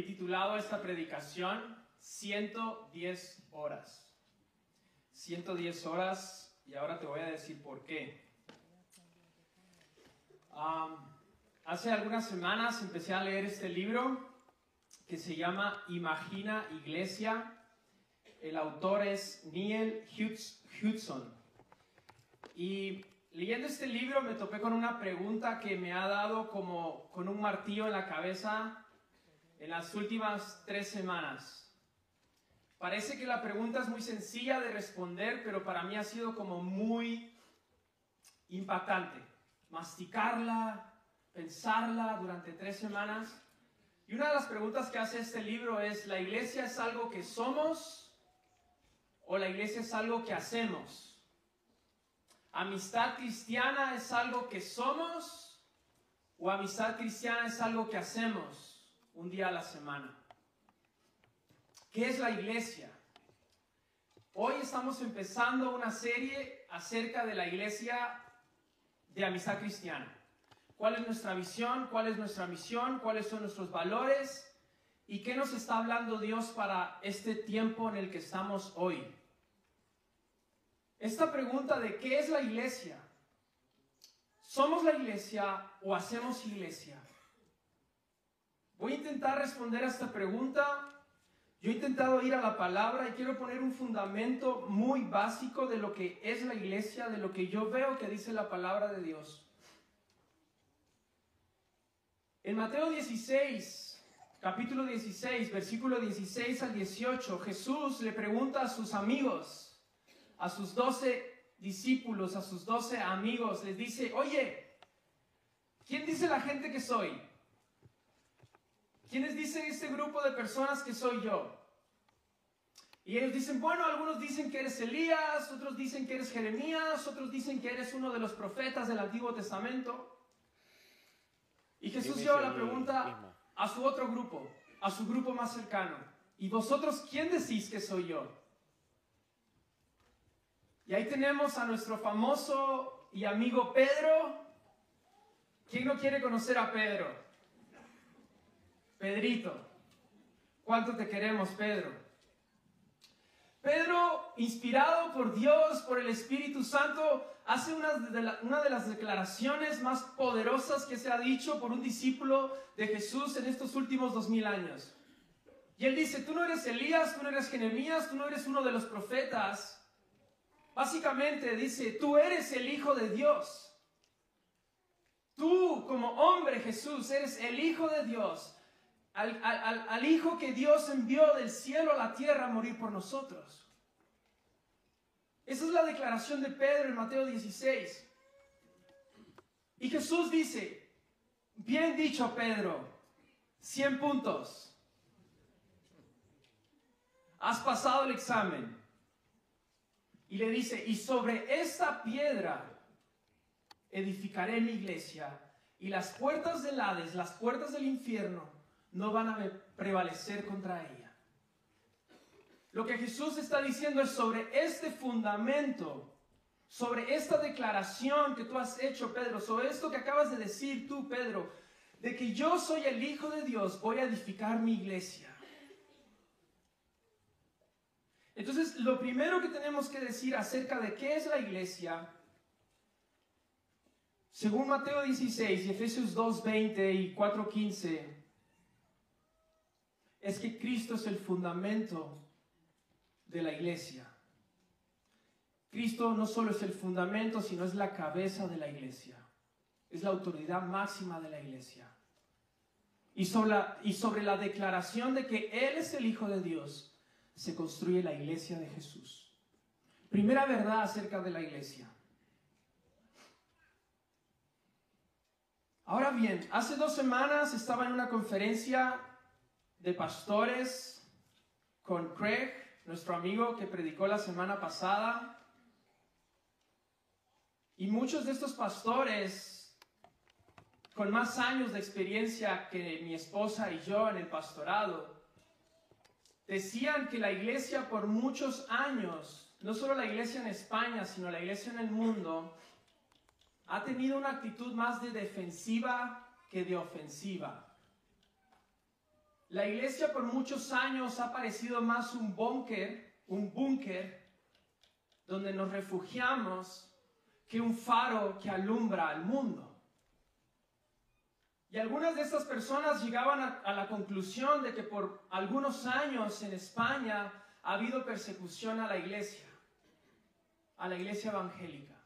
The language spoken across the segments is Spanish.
He titulado esta predicación 110 horas. 110 horas y ahora te voy a decir por qué. hace algunas semanas empecé a leer este libro que se llama Imagina Iglesia. El autor es Neil Hudson. Y leyendo este libro me topé con una pregunta que me ha dado como con un martillo en la cabeza en las últimas tres semanas. Parece que la pregunta es muy sencilla de responder, pero para mí ha sido como muy impactante. Masticarla, pensarla durante tres semanas. Y una de las preguntas que hace este libro es, ¿la iglesia es algo que somos o la iglesia es algo que hacemos? ¿Amistad cristiana es algo que somos o amistad cristiana es algo que hacemos un día a la semana? ¿Qué es la iglesia? Hoy estamos empezando una serie acerca de la iglesia de amistad cristiana. ¿Cuál es nuestra visión? ¿Cuál es nuestra misión? ¿Cuáles son nuestros valores? ¿Y qué nos está hablando Dios para este tiempo en el que estamos hoy? Esta pregunta de qué es la iglesia, ¿somos la iglesia o hacemos iglesia? Voy a intentar responder a esta pregunta. Yo he intentado ir a la palabra y quiero poner un fundamento muy básico de lo que es la iglesia, de lo que yo veo que dice la palabra de Dios. En Mateo 16, capítulo 16, versículo 16 al 18, Jesús le pregunta a sus amigos, a sus doce discípulos, a sus doce amigos, les dice, oye, ¿quién dice la gente que soy? ¿Quiénes dicen este grupo de personas que soy yo? Y ellos dicen, bueno, algunos dicen que eres Elías, otros dicen que eres Jeremías, otros dicen que eres uno de los profetas del Antiguo Testamento. Y Jesús lleva la pregunta a su otro grupo, a su grupo más cercano. ¿Y vosotros quién decís que soy yo? Y ahí tenemos a nuestro famoso y amigo Pedro. ¿Quién no quiere conocer a Pedro? Pedrito. ¿Cuánto te queremos, Pedro? Pedro, inspirado por Dios, por el Espíritu Santo, hace una de, las declaraciones más poderosas que se ha dicho por un discípulo de Jesús en estos últimos dos mil años. Y él dice, tú no eres Elías, tú no eres Jeremías, tú no eres uno de los profetas, Básicamente dice, tú eres el Hijo de Dios. Tú como hombre Jesús eres el Hijo de Dios. Al, Hijo que Dios envió del cielo a la tierra a morir por nosotros. Esa es la declaración de Pedro en Mateo 16. Y Jesús dice, bien dicho Pedro, 100 puntos. Has pasado el examen y le dice, y sobre esta piedra edificaré mi iglesia, y las puertas del Hades, las puertas del infierno, no van a prevalecer contra ella. Lo que Jesús está diciendo es sobre este fundamento, sobre esta declaración que tú has hecho, Pedro, sobre esto que acabas de decir tú, Pedro, de que yo soy el Hijo de Dios, voy a edificar mi iglesia. Entonces, lo primero que tenemos que decir acerca de qué es la iglesia, según Mateo 16 y Efesios 2:20 y 4:15, es que Cristo es el fundamento de la iglesia. Cristo no solo es el fundamento, sino es la cabeza de la iglesia. Es la autoridad máxima de la iglesia. Y sobre la, y sobre la declaración de que Él es el Hijo de Dios, se construye la iglesia de Jesús. Primera verdad acerca de la iglesia. Ahora bien, hace dos semanas estaba en una conferencia de pastores con Craig, nuestro amigo que predicó la semana pasada. Y muchos de estos pastores, con más años de experiencia que mi esposa y yo en el pastorado, decían que la iglesia por muchos años, no solo la iglesia en España, sino la iglesia en el mundo, ha tenido una actitud más de defensiva que de ofensiva. La iglesia por muchos años ha parecido más un búnker, un búnker, donde nos refugiamos, que un faro que alumbra al mundo. Y algunas de estas personas llegaban a, a, la conclusión de que por algunos años en España ha habido persecución a la iglesia, a la iglesia evangélica.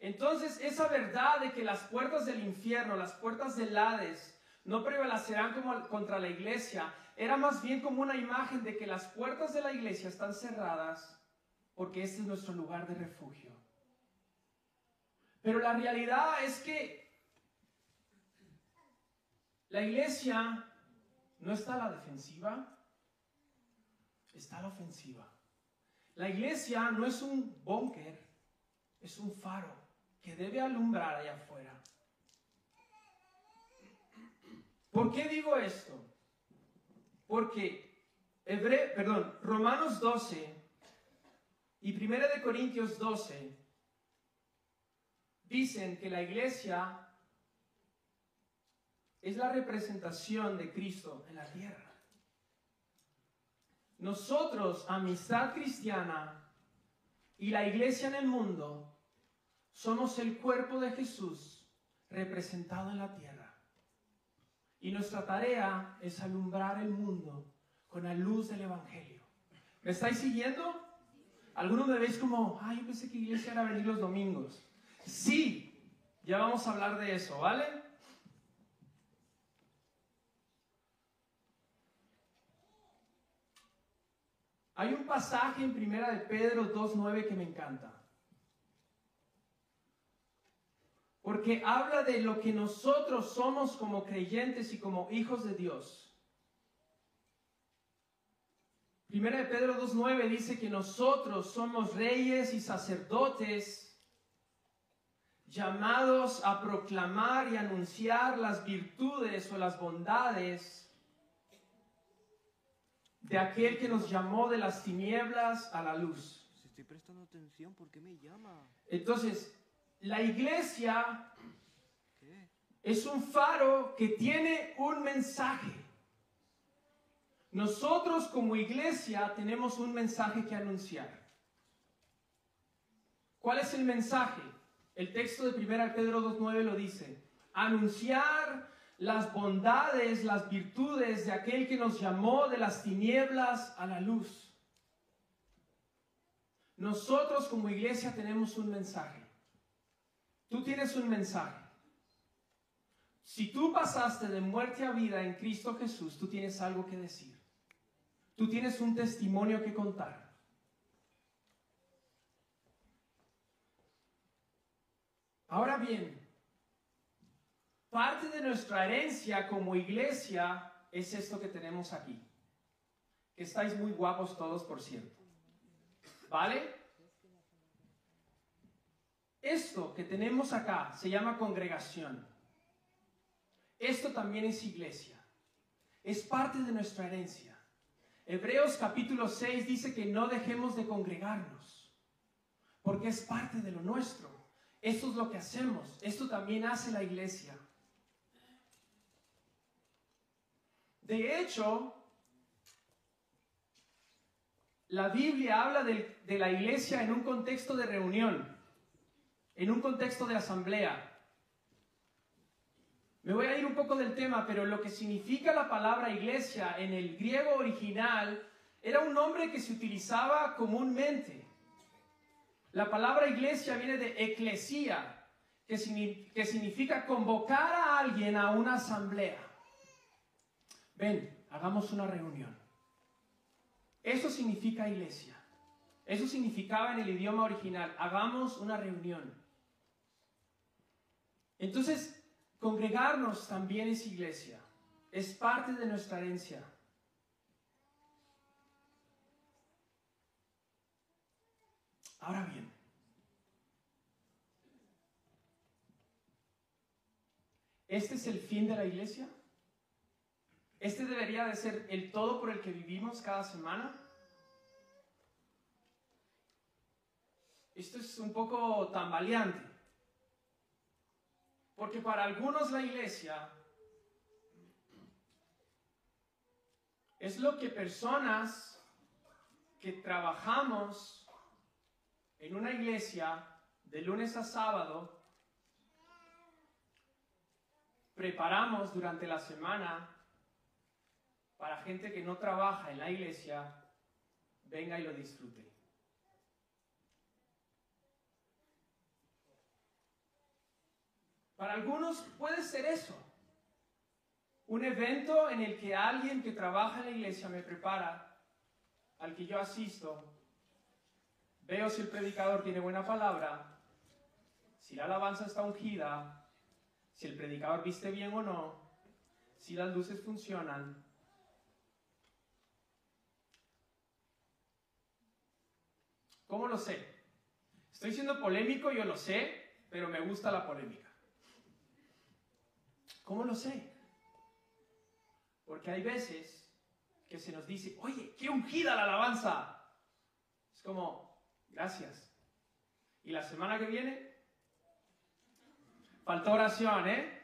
Entonces, esa verdad de que las puertas del infierno, las puertas del Hades, no prevalecerán como contra la iglesia, era más bien como una imagen de que las puertas de la iglesia están cerradas porque este es nuestro lugar de refugio. Pero la realidad es que la iglesia no está a la defensiva, está a la ofensiva. La iglesia no es un búnker, es un faro que debe alumbrar allá afuera. ¿Por qué digo esto? Porque perdón, Romanos 12 y 1 de Corintios 12 dicen que la iglesia es la representación de Cristo en la tierra. Nosotros, amistad cristiana y la iglesia en el mundo, somos el cuerpo de Jesús representado en la tierra. Y nuestra tarea es alumbrar el mundo con la luz del Evangelio. ¿Me estáis siguiendo? Algunos me veis como, ay, yo pensé que iglesia era venir los domingos. Sí, ya vamos a hablar de eso, ¿vale? Hay un pasaje en Primera de Pedro 2.9 que me encanta. Porque habla de lo que nosotros somos como creyentes y como hijos de Dios. Primera de Pedro 2.9 dice que nosotros somos reyes y sacerdotes llamados a proclamar y anunciar las virtudes o las bondades de aquel que nos llamó de las tinieblas a la luz. Si estoy prestando atención, ¿por qué me llama? Entonces, la iglesia es un faro que tiene un mensaje. Nosotros como iglesia tenemos un mensaje que anunciar. ¿Cuál es el mensaje? El texto de 1 Pedro 2.9 lo dice. Anunciar las bondades, las virtudes de aquel que nos llamó de las tinieblas a la luz. Nosotros como iglesia tenemos un mensaje. Tú tienes un mensaje. Si tú pasaste de muerte a vida en Cristo Jesús, tú tienes algo que decir. Tú tienes un testimonio que contar. Ahora bien, parte de nuestra herencia como iglesia es esto que tenemos aquí. Estáis muy guapos todos, por cierto. ¿Vale? Esto que tenemos acá se llama congregación. Esto también es iglesia. Es parte de nuestra herencia. Hebreos capítulo 6 dice que no dejemos de congregarnos, porque es parte de lo nuestro. Esto es lo que hacemos. Esto también hace la iglesia. De hecho, la Biblia habla de, de la iglesia en un contexto de reunión en un contexto de asamblea. Me voy a ir un poco del tema, pero lo que significa la palabra iglesia en el griego original era un nombre que se utilizaba comúnmente. La palabra iglesia viene de eclesía, que, que significa convocar a alguien a una asamblea. Ven, hagamos una reunión. Eso significa iglesia. Eso significaba en el idioma original, hagamos una reunión. Entonces, congregarnos también es iglesia, es parte de nuestra herencia. Ahora bien, ¿este es el fin de la iglesia? ¿Este debería de ser el todo por el que vivimos cada semana? Esto es un poco tambaleante. Porque para algunos la iglesia es lo que personas que trabajamos en una iglesia de lunes a sábado preparamos durante la semana para gente que no trabaja en la iglesia, venga y lo disfrute. Para algunos puede ser eso. Un evento en el que alguien que trabaja en la iglesia me prepara, al que yo asisto, veo si el predicador tiene buena palabra, si la alabanza está ungida, si el predicador viste bien o no, si las luces funcionan. ¿Cómo lo sé? Estoy siendo polémico, yo lo sé, pero me gusta la polémica. ¿Cómo lo sé? Porque hay veces que se nos dice, oye, qué ungida la alabanza. Es como, gracias. Y la semana que viene, faltó oración, ¿eh?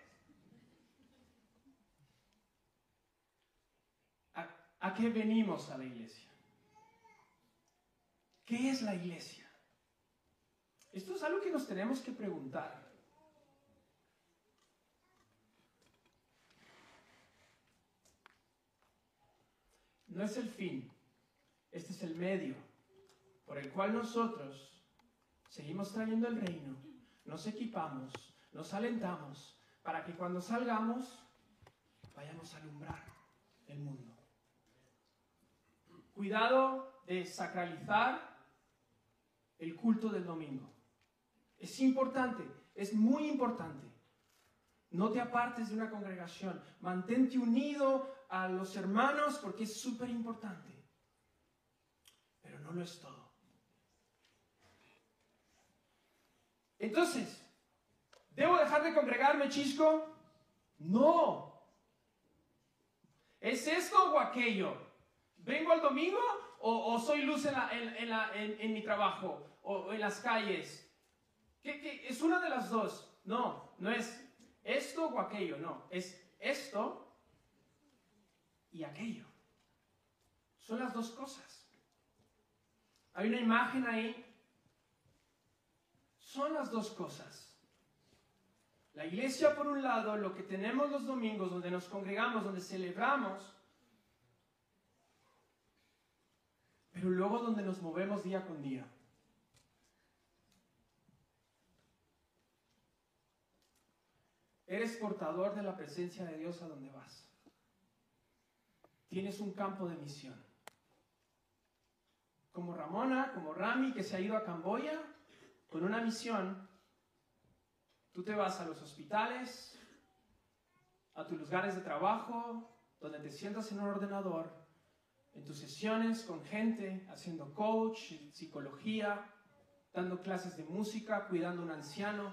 ¿A, ¿A qué venimos a la iglesia? ¿Qué es la iglesia? Esto es algo que nos tenemos que preguntar. No es el fin, este es el medio por el cual nosotros seguimos trayendo el reino, nos equipamos, nos alentamos para que cuando salgamos vayamos a alumbrar el mundo. Cuidado de sacralizar el culto del domingo. Es importante, es muy importante. No te apartes de una congregación, mantente unido a los hermanos porque es súper importante. Pero no lo es todo. Entonces, ¿debo dejar de congregarme, chisco? No. ¿Es esto o aquello? ¿Vengo el domingo o, soy luz en, mi trabajo o en las calles? ¿Qué, es una de las dos. No, no es esto o aquello, no. Es esto y aquello. Son las dos cosas. Hay una imagen ahí. Son las dos cosas. La iglesia, por un lado, lo que tenemos los domingos, donde nos congregamos, donde celebramos, pero luego donde nos movemos día con día. Eres portador de la presencia de Dios a donde vas tienes un campo de misión. Como Ramona, como Rami, que se ha ido a Camboya con una misión, tú te vas a los hospitales, a tus lugares de trabajo, donde te sientas en un ordenador, en tus sesiones con gente, haciendo coach, psicología, dando clases de música, cuidando a un anciano,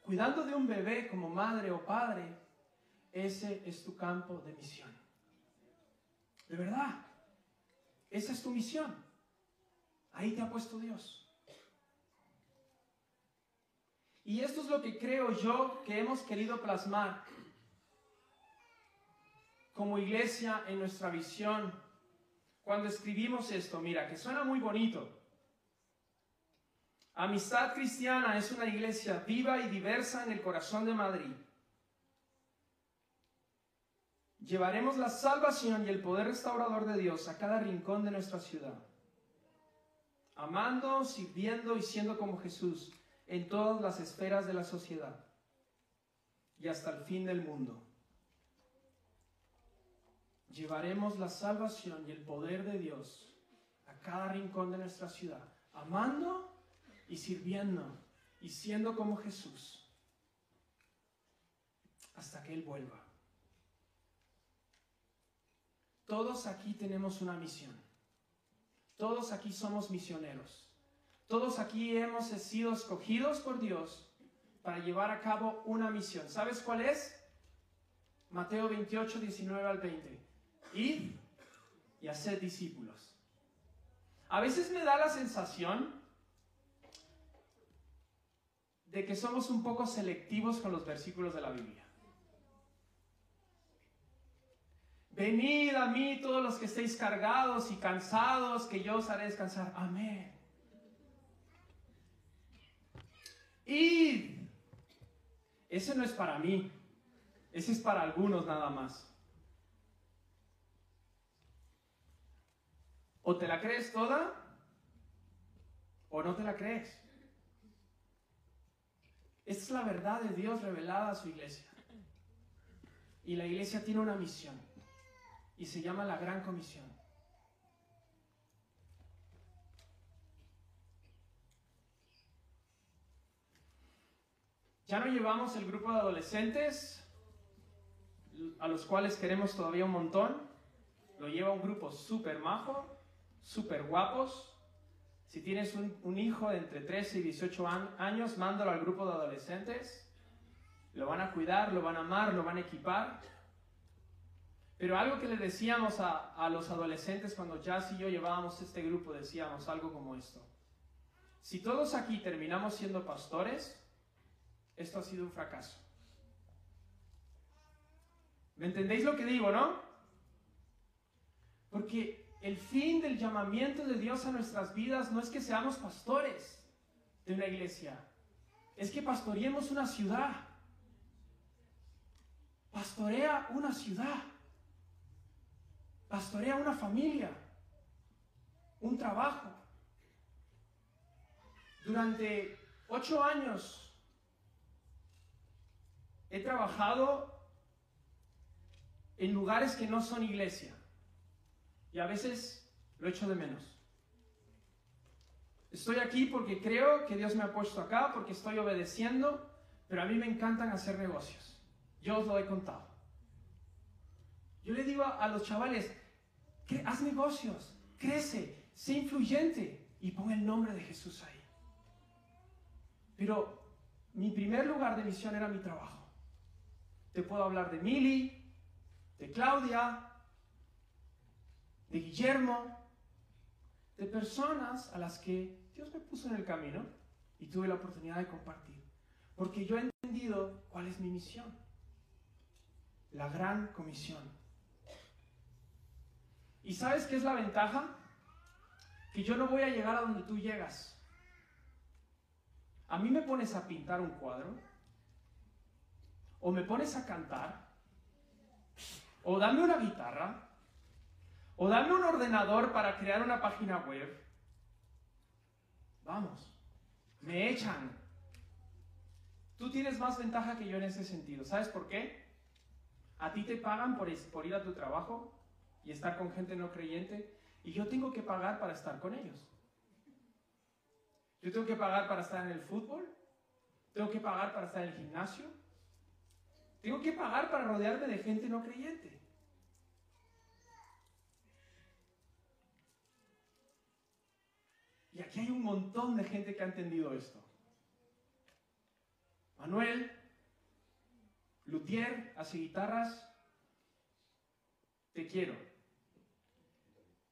cuidando de un bebé como madre o padre, ese es tu campo de misión. De verdad. Esa es tu misión. Ahí te ha puesto Dios. Y esto es lo que creo yo que hemos querido plasmar como iglesia en nuestra visión. Cuando escribimos esto, mira, que suena muy bonito. Amistad Cristiana es una iglesia viva y diversa en el corazón de Madrid Llevaremos la salvación y el poder restaurador de Dios a cada rincón de nuestra ciudad, amando, sirviendo y siendo como Jesús en todas las esferas de la sociedad y hasta el fin del mundo. Llevaremos la salvación y el poder de Dios a cada rincón de nuestra ciudad, amando y sirviendo y siendo como Jesús hasta que Él vuelva. Todos aquí tenemos una misión. Todos aquí somos misioneros. Todos aquí hemos sido escogidos por Dios para llevar a cabo una misión. ¿Sabes cuál es? Mateo 28, 19 al 20. Id y haced discípulos. A veces me da la sensación de que somos un poco selectivos con los versículos de la Biblia. Venid a mí todos los que estéis cargados y cansados, que yo os haré descansar. Amén. Id. Ese no es para mí, ese es para algunos nada más. O te la crees toda o no te la crees. Esta es la verdad de Dios revelada a su iglesia. Y la iglesia tiene una misión. Y se llama la Gran Comisión. Ya no llevamos el grupo de adolescentes, a los cuales queremos todavía un montón. Lo lleva un grupo súper majo, súper guapos. Si tienes un, un, hijo de entre 13 y 18 años, mándalo al grupo de adolescentes. Lo van a cuidar, lo van a amar, lo van a equipar. Pero algo que le decíamos a, a los adolescentes cuando Jazz y yo llevábamos este grupo, decíamos algo como esto. Si todos aquí terminamos siendo pastores, esto ha sido un fracaso. ¿Me entendéis lo que digo, no? Porque el fin del llamamiento de Dios a nuestras vidas no es que seamos pastores de una iglesia, es que pastoreemos una ciudad. Pastorea una ciudad. Pastorea una familia. Un trabajo. Durante ocho años he trabajado en lugares que no son iglesia. Y a veces lo echo de menos. Estoy aquí porque creo que Dios me ha puesto acá, porque estoy obedeciendo, pero a mí me encantan hacer negocios. Yo os lo he contado. Yo le digo a, los chavales, haz negocios, crece, sé influyente y pon el nombre de Jesús ahí. Pero mi primer lugar de misión era mi trabajo. Te puedo hablar de Mili, de Claudia, de Guillermo, de personas a las que Dios me puso en el camino y tuve la oportunidad de compartir. Porque yo he entendido cuál es mi misión. La gran comisión. ¿Y sabes qué es la ventaja? Que yo no voy a llegar a donde tú llegas. A mí me pones a pintar un cuadro, o me pones a cantar, o dame una guitarra, o dame un ordenador para crear una página web. Vamos, me echan. Tú tienes más ventaja que yo en ese sentido. ¿Sabes por qué? A ti te pagan por, por ir a tu trabajo y estar con gente no creyente y yo tengo que pagar para estar con ellos. Yo tengo que pagar para estar en el fútbol, tengo que pagar para estar en el gimnasio, tengo que pagar para rodearme de gente no creyente. Y aquí hay un montón de gente que ha entendido esto. Manuel, Luthier, hace guitarras. Te quiero.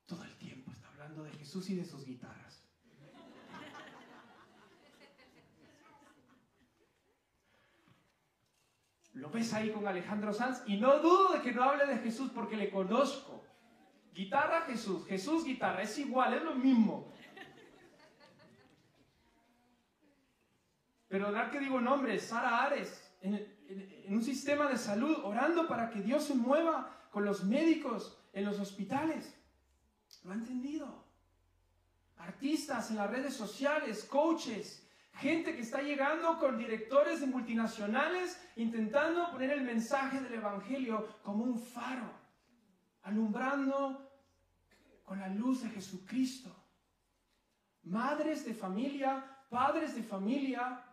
Todo el tiempo está de Jesús y de sus guitarras. Lo ves ahí con Alejandro Sanz y no dudo de que no hable de Jesús porque le conozco. Guitarra Jesús, Jesús guitarra, es igual, es lo mismo. Pero dar que digo nombres, Sara Ares, en, un sistema de salud, orando para que Dios se mueva con los médicos en los hospitales. Lo ha entendido. Artistas en las redes sociales, coaches, gente que está llegando con directores de multinacionales intentando poner el mensaje del Evangelio como un faro, alumbrando con la luz de Jesucristo. Madres de familia, padres de familia,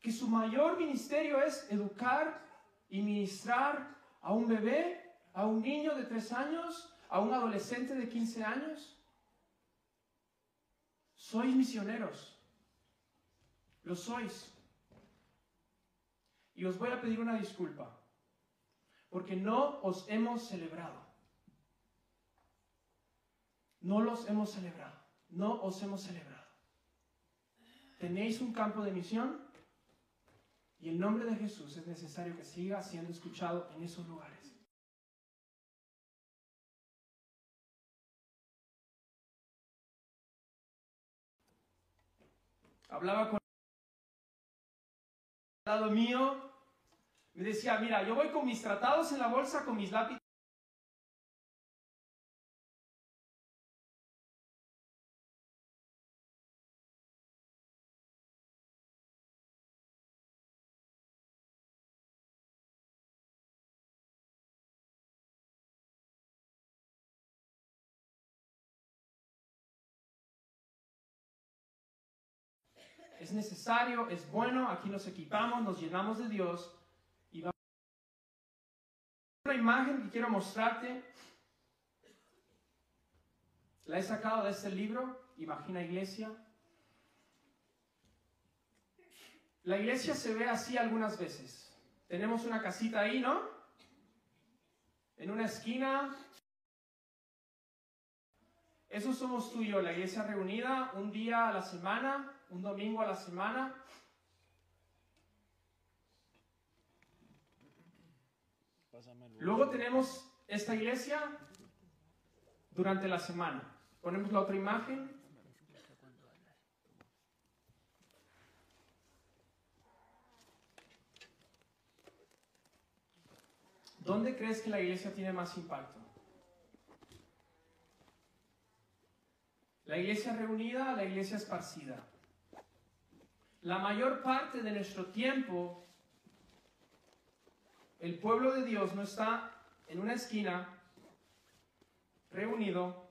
que su mayor ministerio es educar y ministrar a un bebé, a un niño de tres años, a un adolescente de 15 años. Sois misioneros. Lo sois. Y os voy a pedir una disculpa, porque no os hemos celebrado. No los hemos celebrado. No os hemos celebrado. ¿Tenéis un campo de misión? Y el nombre de Jesús es necesario que siga siendo escuchado en esos lugares. Hablaba con al lado mío, me decía, mira, yo voy con mis tratados en la bolsa, con mis lápices. Es necesario, es bueno, aquí nos equipamos, nos llenamos de Dios y vamos. Una imagen que quiero mostrarte, la he sacado de este libro, Imagina Iglesia. La iglesia se ve así algunas veces. Tenemos una casita ahí, ¿no? En una esquina. Eso somos tú y yo, la iglesia reunida un día a la semana, un domingo a la semana. Luego tenemos esta iglesia durante la semana. Ponemos la otra imagen. ¿Dónde crees que la iglesia tiene más impacto? La iglesia reunida, la iglesia esparcida. La mayor parte de nuestro tiempo, el pueblo de Dios no está en una esquina reunido,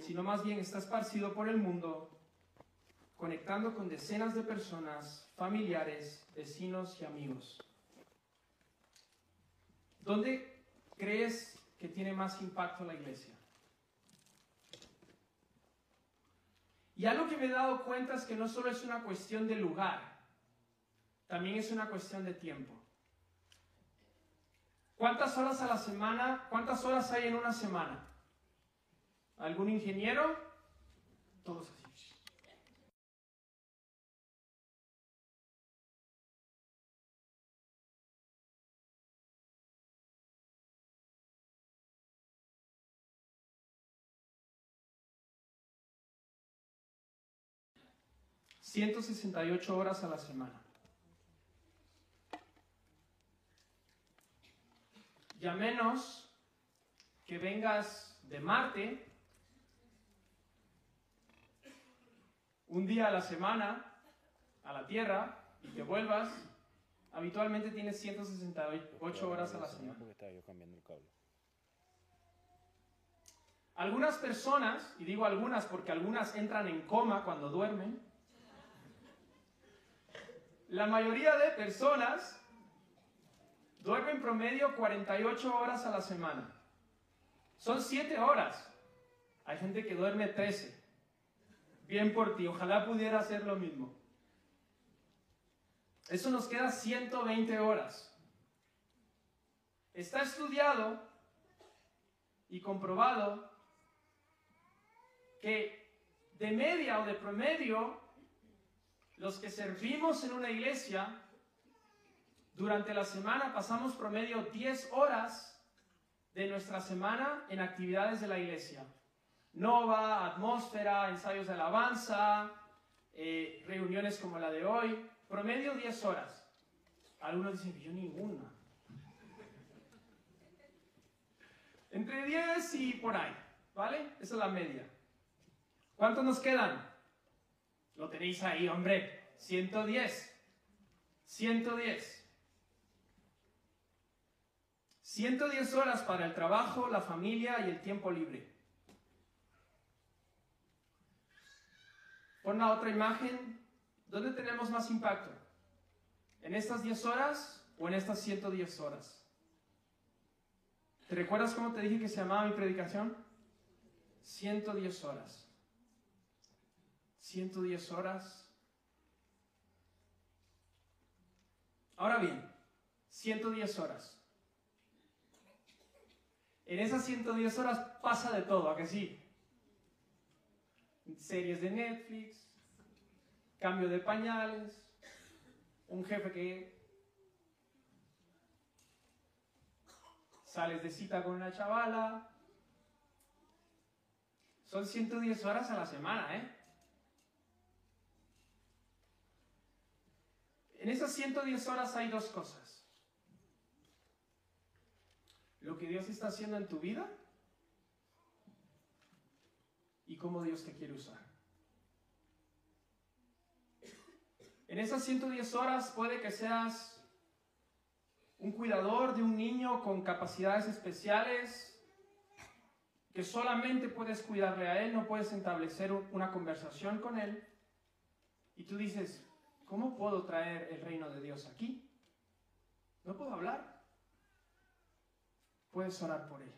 sino más bien está esparcido por el mundo, conectando con decenas de personas, familiares, vecinos y amigos. ¿Dónde crees que tiene más impacto la iglesia? Y algo que me he dado cuenta es que no solo es una cuestión de lugar, también es una cuestión de tiempo. ¿Cuántas horas a la semana, cuántas horas hay en una semana? ¿Algún ingeniero? Todos 168 horas a la semana. Ya menos que vengas de Marte un día a la semana a la Tierra y te vuelvas, habitualmente tienes 168 horas a la semana. Algunas personas, y digo algunas porque algunas entran en coma cuando duermen, la mayoría de personas duermen promedio 48 horas a la semana. Son 7 horas. Hay gente que duerme 13. Bien por ti, ojalá pudiera hacer lo mismo. Eso nos queda 120 horas. Está estudiado y comprobado que de media o de promedio los que servimos en una iglesia, durante la semana pasamos promedio 10 horas de nuestra semana en actividades de la iglesia. Nova, atmósfera, ensayos de alabanza, eh, reuniones como la de hoy, promedio 10 horas. Algunos dicen, yo ninguna. Entre 10 y por ahí, ¿vale? Esa es la media. ¿Cuántos nos quedan? Lo tenéis ahí, hombre. 110. 110. 110 horas para el trabajo, la familia y el tiempo libre. Pon la otra imagen. ¿Dónde tenemos más impacto? ¿En estas 10 horas o en estas 110 horas? ¿Te recuerdas cómo te dije que se llamaba mi predicación? 110 horas. 110 horas. Ahora bien, 110 horas. En esas 110 horas pasa de todo, ¿a que sí? Series de Netflix, cambio de pañales, un jefe que sales de cita con una chavala. Son 110 horas a la semana, ¿eh? En esas 110 horas hay dos cosas. Lo que Dios está haciendo en tu vida y cómo Dios te quiere usar. En esas 110 horas puede que seas un cuidador de un niño con capacidades especiales, que solamente puedes cuidarle a él, no puedes establecer una conversación con él. Y tú dices, ¿cómo puedo traer el reino de Dios aquí? No puedo hablar. Puedes orar por él.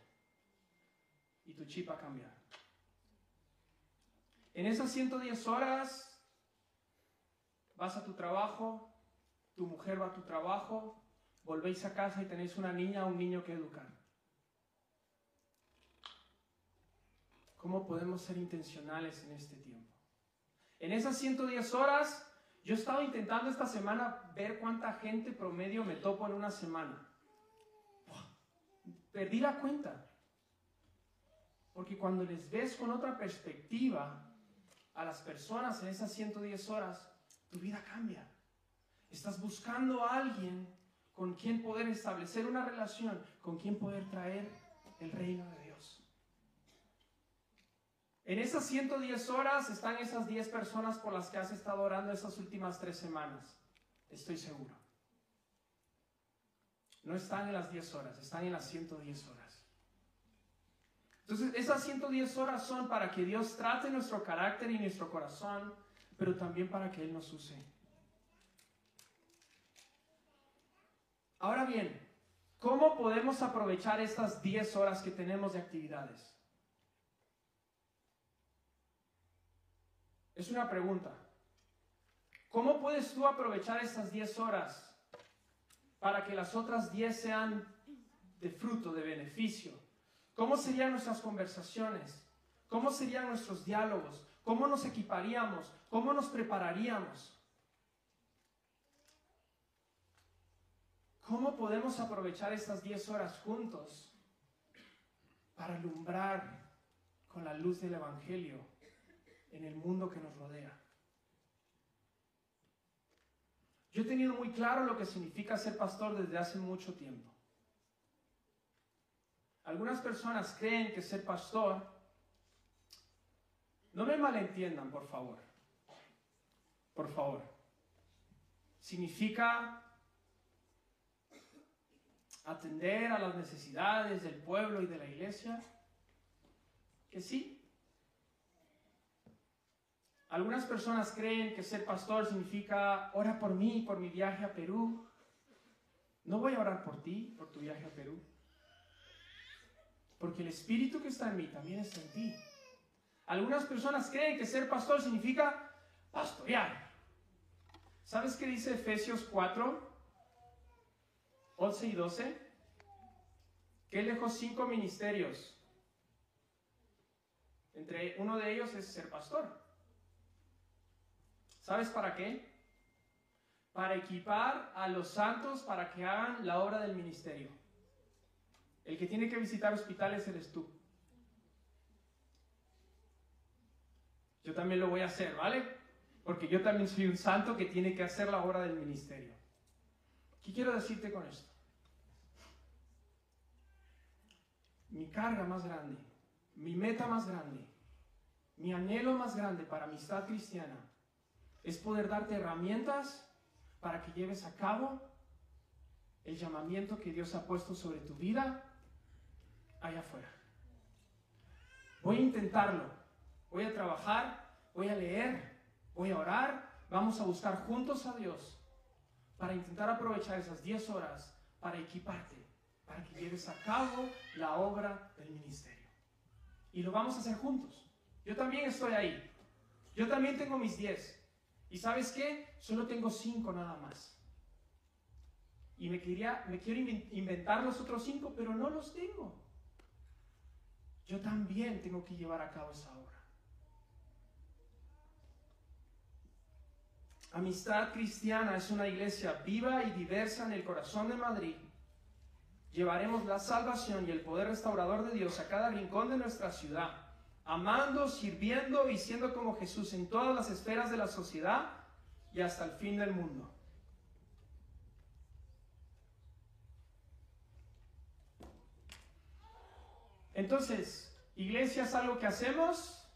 Y tu chip va a cambiar. En esas 110 horas vas a tu trabajo, tu mujer va a tu trabajo, volvéis a casa y tenéis una niña o un niño que educar. ¿Cómo podemos ser intencionales en este tiempo? En esas 110 horas, yo he estado intentando esta semana ver cuánta gente promedio me topo en una semana. Perdí la cuenta. Porque cuando les ves con otra perspectiva a las personas en esas 110 horas, tu vida cambia. Estás buscando a alguien con quien poder establecer una relación, con quien poder traer el reino de Dios. En esas 110 horas están esas 10 personas por las que has estado orando esas últimas tres semanas. Estoy seguro. No están en las 10 horas, están en las 110 horas. Entonces, esas 110 horas son para que Dios trate nuestro carácter y nuestro corazón, pero también para que Él nos use. Ahora bien, ¿cómo podemos aprovechar estas 10 horas que tenemos de actividades? Es una pregunta. ¿Cómo puedes tú aprovechar estas 10 horas para que las otras 10 sean de fruto, de beneficio? ¿Cómo serían nuestras conversaciones? ¿Cómo serían nuestros diálogos? ¿Cómo nos equiparíamos? ¿Cómo nos prepararíamos? ¿Cómo podemos aprovechar estas 10 horas juntos para alumbrar con la luz del Evangelio en el mundo que nos rodea? Yo he tenido muy claro lo que significa ser pastor desde hace mucho tiempo. Algunas personas creen que ser pastor, no me malentiendan, por favor, por favor, significa atender a las necesidades del pueblo y de la iglesia? Que sí. Algunas personas creen que ser pastor significa ora por mí, por mi viaje a Perú. No voy a orar por ti, por tu viaje a Perú. Porque el espíritu que está en mí también está en ti. Algunas personas creen que ser pastor significa pastorear. ¿Sabes qué dice Efesios 4? 11 y 12, que él dejó cinco ministerios. Entre uno de ellos es ser pastor. ¿Sabes para qué? Para equipar a los santos para que hagan la obra del ministerio. El que tiene que visitar hospitales eres tú. Yo también lo voy a hacer, ¿vale? Porque yo también soy un santo que tiene que hacer la obra del ministerio. ¿Qué quiero decirte con esto? Mi carga más grande, mi meta más grande, mi anhelo más grande para amistad cristiana es poder darte herramientas para que lleves a cabo el llamamiento que Dios ha puesto sobre tu vida allá afuera. Voy a intentarlo, voy a trabajar, voy a leer, voy a orar, vamos a buscar juntos a Dios para intentar aprovechar esas 10 horas para equiparte, para que lleves a cabo la obra del ministerio. Y lo vamos a hacer juntos. Yo también estoy ahí. Yo también tengo mis 10. ¿Y sabes qué? Solo tengo 5 nada más. Y me, quería, me quiero inventar los otros 5, pero no los tengo. Yo también tengo que llevar a cabo esa obra. Amistad Cristiana es una iglesia viva y diversa en el corazón de Madrid. Llevaremos la salvación y el poder restaurador de Dios a cada rincón de nuestra ciudad, amando, sirviendo y siendo como Jesús en todas las esferas de la sociedad y hasta el fin del mundo. Entonces, ¿iglesia es algo que hacemos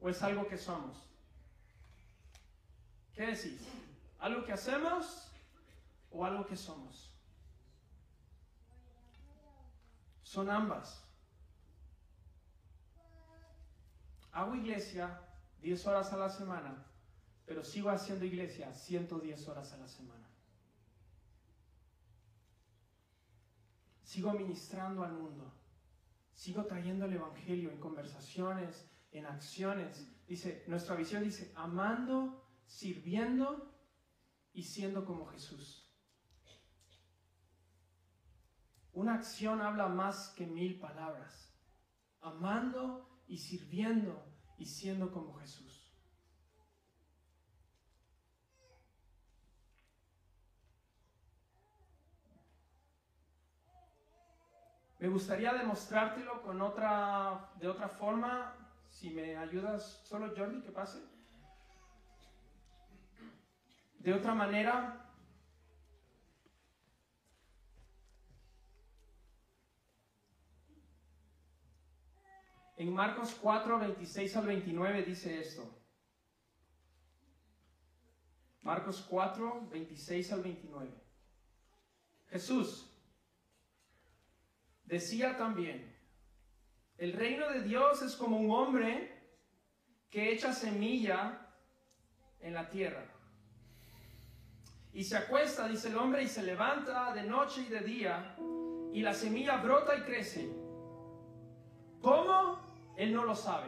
o es algo que somos? ¿Qué decís? ¿Algo que hacemos o algo que somos? Son ambas. Hago iglesia 10 horas a la semana, pero sigo haciendo iglesia 110 horas a la semana. Sigo ministrando al mundo. Sigo trayendo el Evangelio en conversaciones, en acciones. Dice, nuestra visión dice, amando, sirviendo y siendo como Jesús. Una acción habla más que mil palabras. Amando y sirviendo y siendo como Jesús. Me gustaría demostrártelo con otra, de otra forma. Si me ayudas, solo Jordi, que pase. De otra manera, En Marcos 4, 26 al 29 dice esto. Marcos 4, 26 al 29. Jesús decía también, el reino de Dios es como un hombre que echa semilla en la tierra. Y se acuesta, dice el hombre, y se levanta de noche y de día, y la semilla brota y crece. ¿Cómo? Él no lo sabe.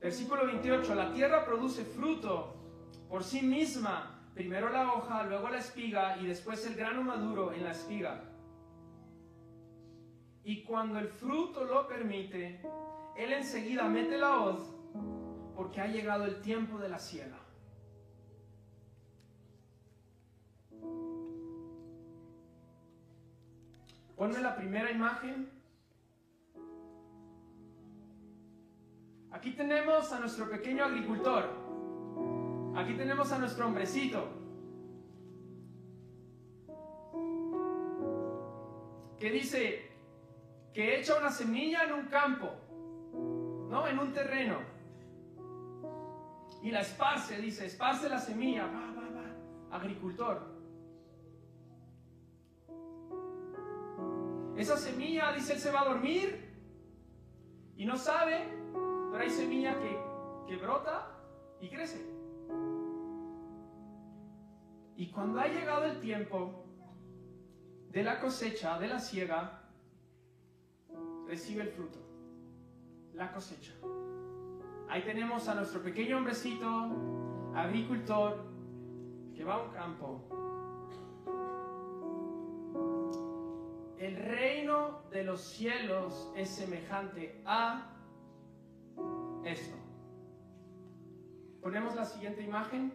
Versículo 28, la tierra produce fruto por sí misma, primero la hoja, luego la espiga y después el grano maduro en la espiga. Y cuando el fruto lo permite, él enseguida mete la hoz porque ha llegado el tiempo de la siega. Ponme la primera imagen. Aquí tenemos a nuestro pequeño agricultor. Aquí tenemos a nuestro hombrecito. Que dice que echa una semilla en un campo, ¿no? En un terreno. Y la esparce, dice, esparce la semilla. Va, va, va. Agricultor. Esa semilla, dice, él se va a dormir y no sabe pero hay semilla que, brota y crece. Y cuando ha llegado el tiempo de la cosecha, de la siega, recibe el fruto, la cosecha. Ahí tenemos a nuestro pequeño hombrecito, agricultor, que va a un campo. El reino de los cielos es semejante a esto. Ponemos la siguiente imagen.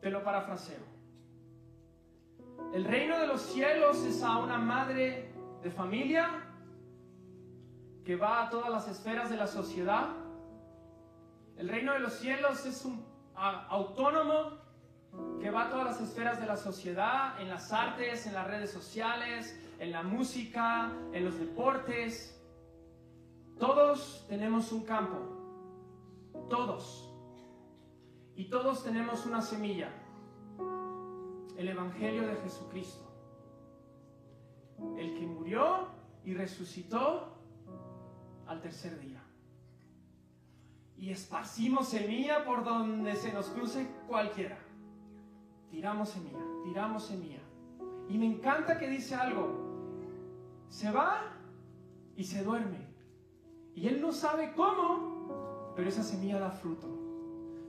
Te lo parafraseo. El reino de los cielos es a una madre de familia que va a todas las esferas de la sociedad. El reino de los cielos es un autónomo que va a todas las esferas de la sociedad, en las artes, en las redes sociales, en la música, en los deportes. Todos tenemos un campo, todos. Y todos tenemos una semilla, el Evangelio de Jesucristo. El que murió y resucitó al tercer día. Y esparcimos semilla por donde se nos cruce cualquiera. Tiramos semilla, tiramos semilla. Y me encanta que dice algo. Se va y se duerme. Y él no sabe cómo, pero esa semilla da fruto.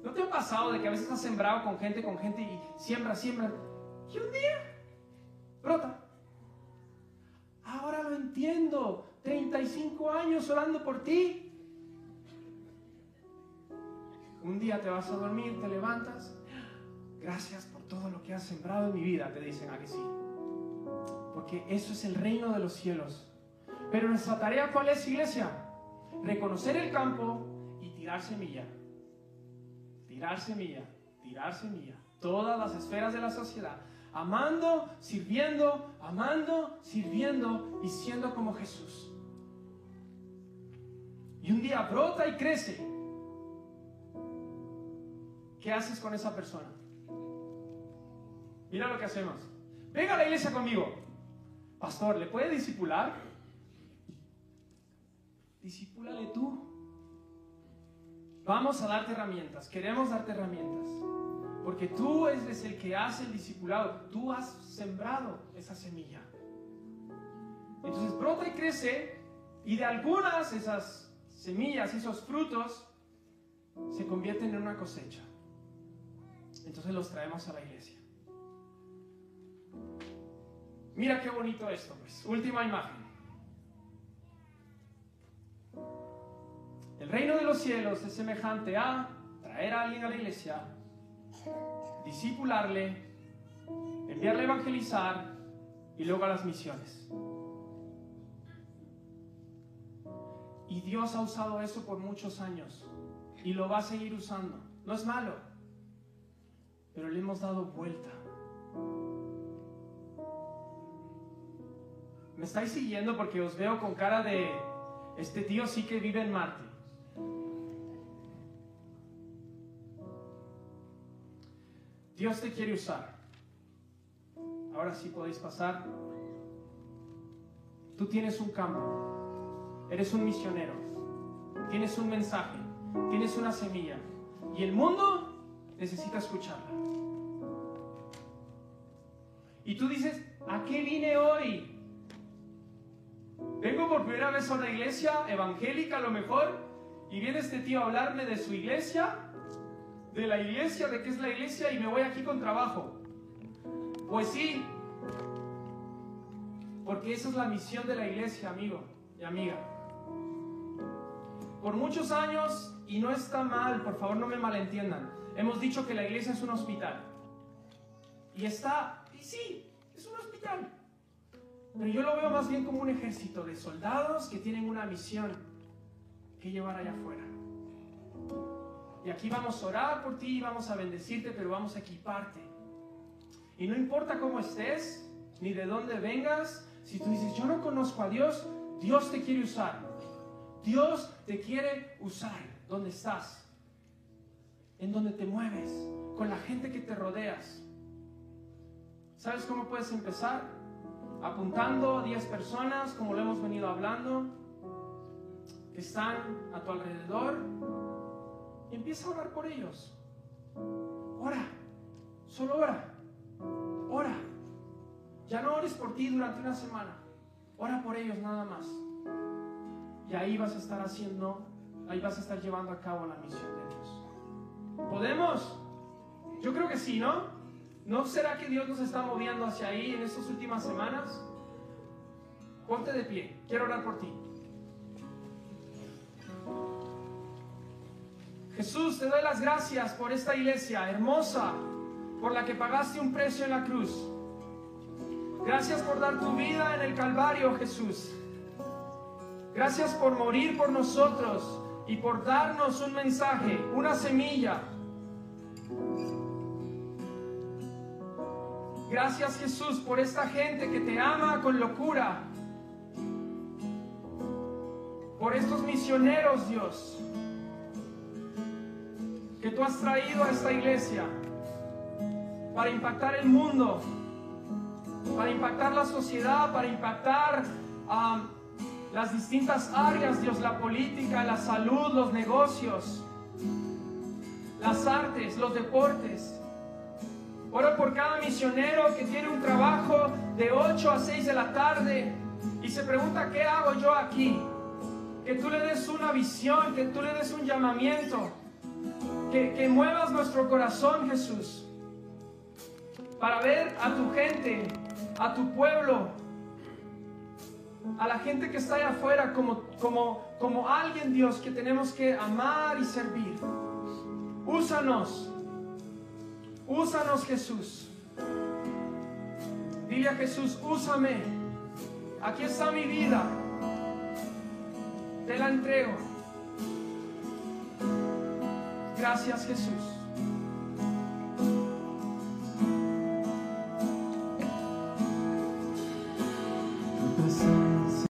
¿No te ha pasado de que a veces has sembrado con gente, con gente y siembra, siembra? Y un día brota. Ahora lo entiendo. 35 años orando por ti. Un día te vas a dormir, te levantas. Gracias por todo lo que has sembrado en mi vida, te dicen aquí sí. Porque eso es el reino de los cielos. Pero nuestra tarea, ¿cuál es, iglesia? Reconocer el campo y tirar semilla. Tirar semilla, tirar semilla. Todas las esferas de la sociedad. amando, sirviendo, amando, sirviendo y siendo como Jesús. Y un día brota y crece. ¿Qué haces con esa persona? Mira lo que hacemos. Venga a la iglesia conmigo. Pastor, ¿le puede disipular? Disipúlale tú. Vamos a darte herramientas. Queremos darte herramientas. Porque tú eres el que hace el discipulado. Tú has sembrado esa semilla. Entonces brota y crece. Y de algunas esas semillas, esos frutos, se convierten en una cosecha. Entonces los traemos a la iglesia. Mira qué bonito esto, pues. Última imagen. El reino de los cielos es semejante a traer a alguien a la iglesia, discipularle, enviarle a evangelizar y luego a las misiones. Y Dios ha usado eso por muchos años y lo va a seguir usando. No es malo, pero le hemos dado vuelta. ¿Me estáis siguiendo? Porque os veo con cara de, este tío sí que vive en Marte. Dios te quiere usar. Ahora sí podéis pasar. Tú tienes un campo. Eres un misionero. Tienes un mensaje. Tienes una semilla. Y el mundo necesita escucharla. Y tú dices, ¿a qué vine hoy? Vengo por primera vez a una iglesia evangélica a lo mejor y viene este tío a hablarme de su iglesia, de la iglesia, de qué es la iglesia y me voy aquí con trabajo. Pues sí, porque esa es la misión de la iglesia, amigo y amiga. Por muchos años, y no está mal, por favor no me malentiendan, hemos dicho que la iglesia es un hospital. Y está, y sí, es un hospital. Pero yo lo veo más bien como un ejército de soldados que tienen una misión que llevar allá afuera. Y aquí vamos a orar por ti, vamos a bendecirte, pero vamos a equiparte. Y no importa cómo estés, ni de dónde vengas, si tú dices, yo no conozco a Dios, Dios te quiere usar. Dios te quiere usar. ¿Dónde estás? En donde te mueves, con la gente que te rodeas. ¿Sabes cómo puedes empezar? apuntando a 10 personas, como lo hemos venido hablando, que están a tu alrededor, y empieza a orar por ellos. Ora, solo ora, ora. Ya no ores por ti durante una semana, ora por ellos nada más. Y ahí vas a estar haciendo, ahí vas a estar llevando a cabo la misión de Dios. ¿Podemos? Yo creo que sí, ¿no? ¿No será que Dios nos está moviendo hacia ahí en estas últimas semanas? Ponte de pie, quiero orar por ti. Jesús, te doy las gracias por esta iglesia hermosa, por la que pagaste un precio en la cruz. Gracias por dar tu vida en el Calvario, Jesús. Gracias por morir por nosotros y por darnos un mensaje, una semilla Gracias Jesús por esta gente que te ama con locura. Por estos misioneros, Dios, tú has traído a esta iglesia para impactar el mundo, para impactar la sociedad, para impactar um, las distintas áreas, Dios, la política, la salud, los negocios, las artes, los deportes. Ora por cada misionero que tiene un trabajo de 8 a 6 de la tarde y se pregunta, ¿qué hago yo aquí? Que tú le des una visión, que tú le des un llamamiento, que, muevas nuestro corazón, Jesús, para ver a tu gente, a tu pueblo, a la gente que está allá afuera como, como, como alguien, Dios, que tenemos que amar y servir. Úsanos Úsanos Jesús. Dile a Jesús, úsame. Aquí está mi vida. Te la entrego. Gracias Jesús.